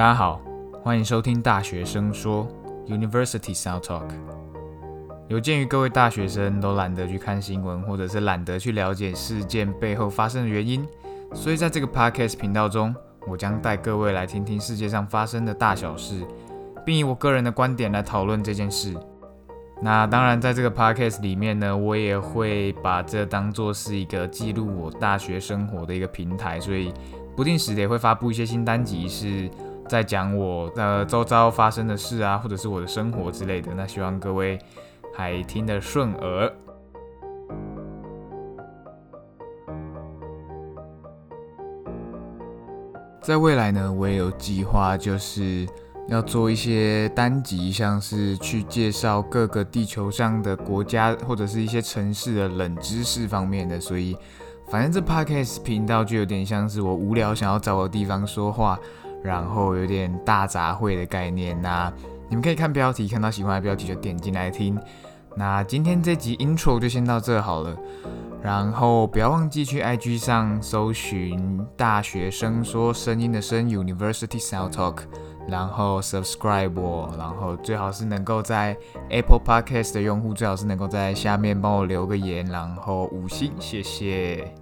大家好，欢迎收听大学生说 University Sound Talk。有鉴于各位大学生都懒得去看新闻，或者是懒得去了解事件背后发生的原因，所以在这个 podcast 频道中，我将带各位来听听世界上发生的大小事，并以我个人的观点来讨论这件事。那当然，在这个 podcast 里面呢，我也会把这当做是一个记录我大学生活的一个平台，所以不定时的也会发布一些新单集，是在讲我的周遭发生的事啊，或者是我的生活之类的。那希望各位还听得顺耳。在未来呢，我也有计划，就是要做一些单集，像是去介绍各个地球上的国家或者是一些城市的冷知识方面的。所以，反正这 podcast 频道就有点像是我无聊想要找个地方说话，然后有点大杂烩的概念呐。你们可以看标题，看到喜欢的标题就点进来听。那今天这集 intro 就先到这好了。然后不要忘记去 IG 上搜寻“大学生说声音的声 University Sound Talk”，然后 subscribe 我，然后最好是能够在 Apple Podcast 的用户最好是能够在下面帮我留个言，然后五星，谢谢。